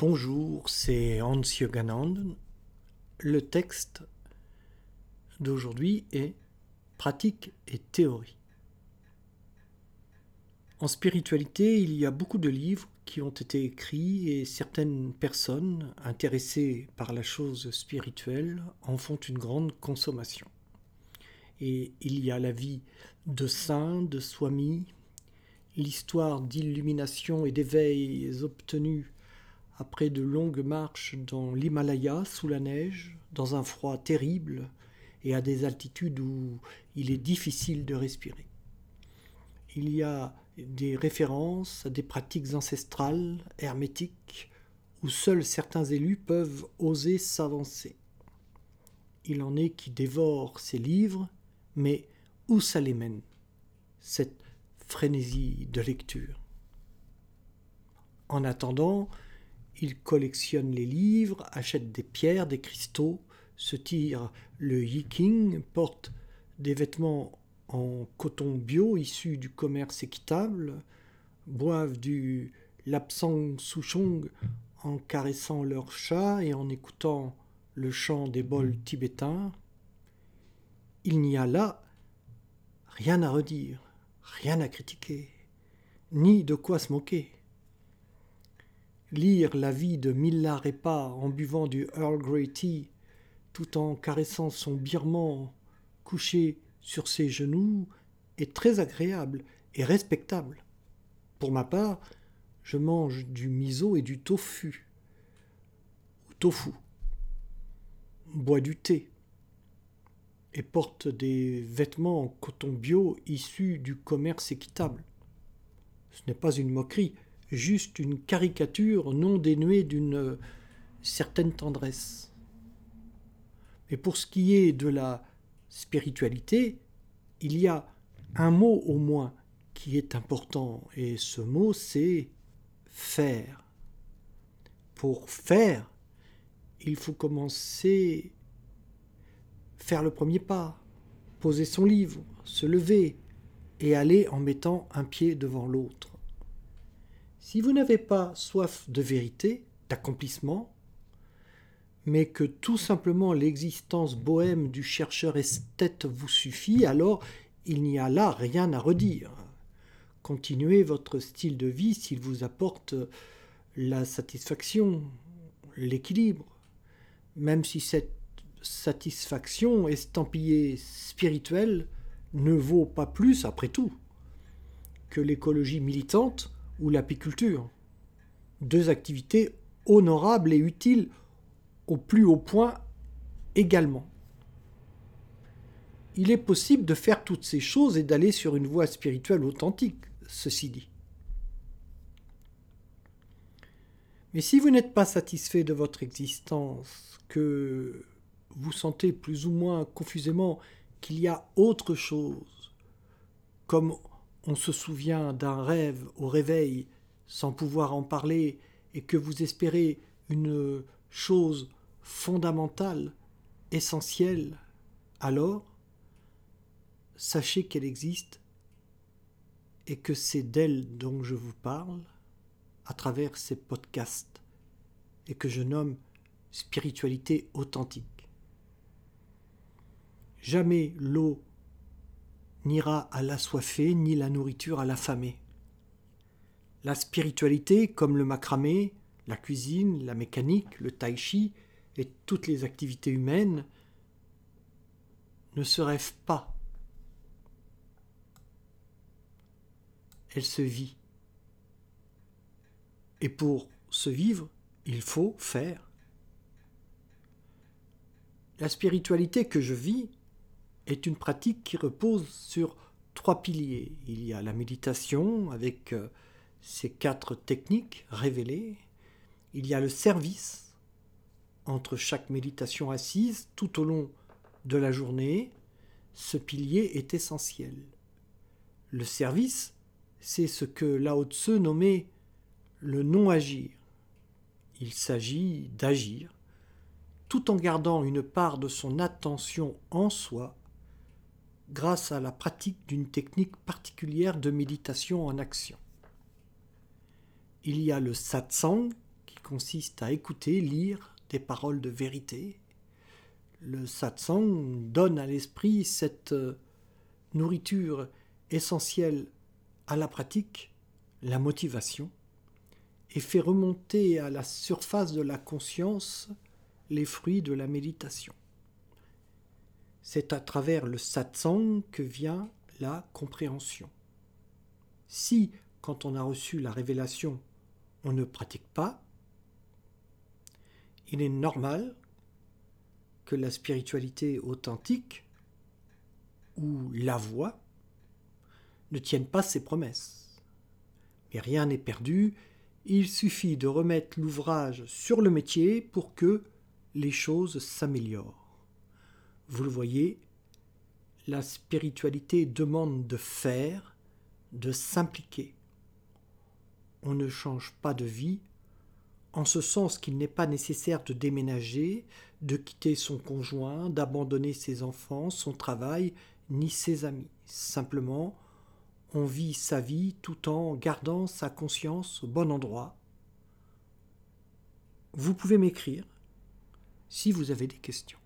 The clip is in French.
Bonjour, c'est Hans Yoganand. Le texte d'aujourd'hui est Pratique et théorie. En spiritualité, il y a beaucoup de livres qui ont été écrits et certaines personnes intéressées par la chose spirituelle en font une grande consommation. Et il y a la vie de saints, de swami, l'histoire d'illumination et d'éveil obtenus après de longues marches dans l'Himalaya sous la neige, dans un froid terrible et à des altitudes où il est difficile de respirer. Il y a des références à des pratiques ancestrales, hermétiques, où seuls certains élus peuvent oser s'avancer. Il en est qui dévorent ces livres, mais où ça les mène, cette frénésie de lecture? En attendant, il collectionne les livres, achète des pierres, des cristaux, se tire le yiking, porte des vêtements en coton bio issus du commerce équitable, boivent du lapsang souchong en caressant leur chat et en écoutant le chant des bols tibétains. Il n'y a là rien à redire, rien à critiquer, ni de quoi se moquer. Lire la vie de Milla Repa en buvant du Earl Grey Tea, tout en caressant son birman couché sur ses genoux, est très agréable et respectable. Pour ma part, je mange du miso et du tofu, tofu, bois du thé, et porte des vêtements en coton bio issus du commerce équitable. Ce n'est pas une moquerie, juste une caricature non dénuée d'une certaine tendresse. Mais pour ce qui est de la spiritualité, il y a un mot au moins qui est important, et ce mot c'est faire. Pour faire, il faut commencer faire le premier pas, poser son livre, se lever et aller en mettant un pied devant l'autre. Si vous n'avez pas soif de vérité, d'accomplissement, mais que tout simplement l'existence bohème du chercheur esthète vous suffit, alors il n'y a là rien à redire. Continuez votre style de vie s'il vous apporte la satisfaction, l'équilibre, même si cette satisfaction estampillée spirituelle ne vaut pas plus, après tout, que l'écologie militante l'apiculture. Deux activités honorables et utiles au plus haut point également. Il est possible de faire toutes ces choses et d'aller sur une voie spirituelle authentique, ceci dit. Mais si vous n'êtes pas satisfait de votre existence, que vous sentez plus ou moins confusément qu'il y a autre chose, comme on se souvient d'un rêve au réveil sans pouvoir en parler et que vous espérez une chose fondamentale, essentielle, alors sachez qu'elle existe et que c'est d'elle dont je vous parle à travers ces podcasts et que je nomme spiritualité authentique. Jamais l'eau n'ira à l'assoiffé, ni la nourriture à l'affamé. La spiritualité, comme le macramé, la cuisine, la mécanique, le tai chi et toutes les activités humaines, ne se rêvent pas. Elle se vit. Et pour se vivre, il faut faire. La spiritualité que je vis est une pratique qui repose sur trois piliers. Il y a la méditation avec euh, ses quatre techniques révélées. Il y a le service entre chaque méditation assise tout au long de la journée. Ce pilier est essentiel. Le service, c'est ce que Lao Tse nommait le non-agir. Il s'agit d'agir tout en gardant une part de son attention en soi grâce à la pratique d'une technique particulière de méditation en action. Il y a le satsang, qui consiste à écouter, lire des paroles de vérité. Le satsang donne à l'esprit cette euh, nourriture essentielle à la pratique, la motivation, et fait remonter à la surface de la conscience les fruits de la méditation. C'est à travers le satsang que vient la compréhension. Si, quand on a reçu la révélation, on ne pratique pas, il est normal que la spiritualité authentique ou la voie ne tienne pas ses promesses. Mais rien n'est perdu, il suffit de remettre l'ouvrage sur le métier pour que les choses s'améliorent. Vous le voyez, la spiritualité demande de faire, de s'impliquer. On ne change pas de vie en ce sens qu'il n'est pas nécessaire de déménager, de quitter son conjoint, d'abandonner ses enfants, son travail, ni ses amis. Simplement, on vit sa vie tout en gardant sa conscience au bon endroit. Vous pouvez m'écrire si vous avez des questions.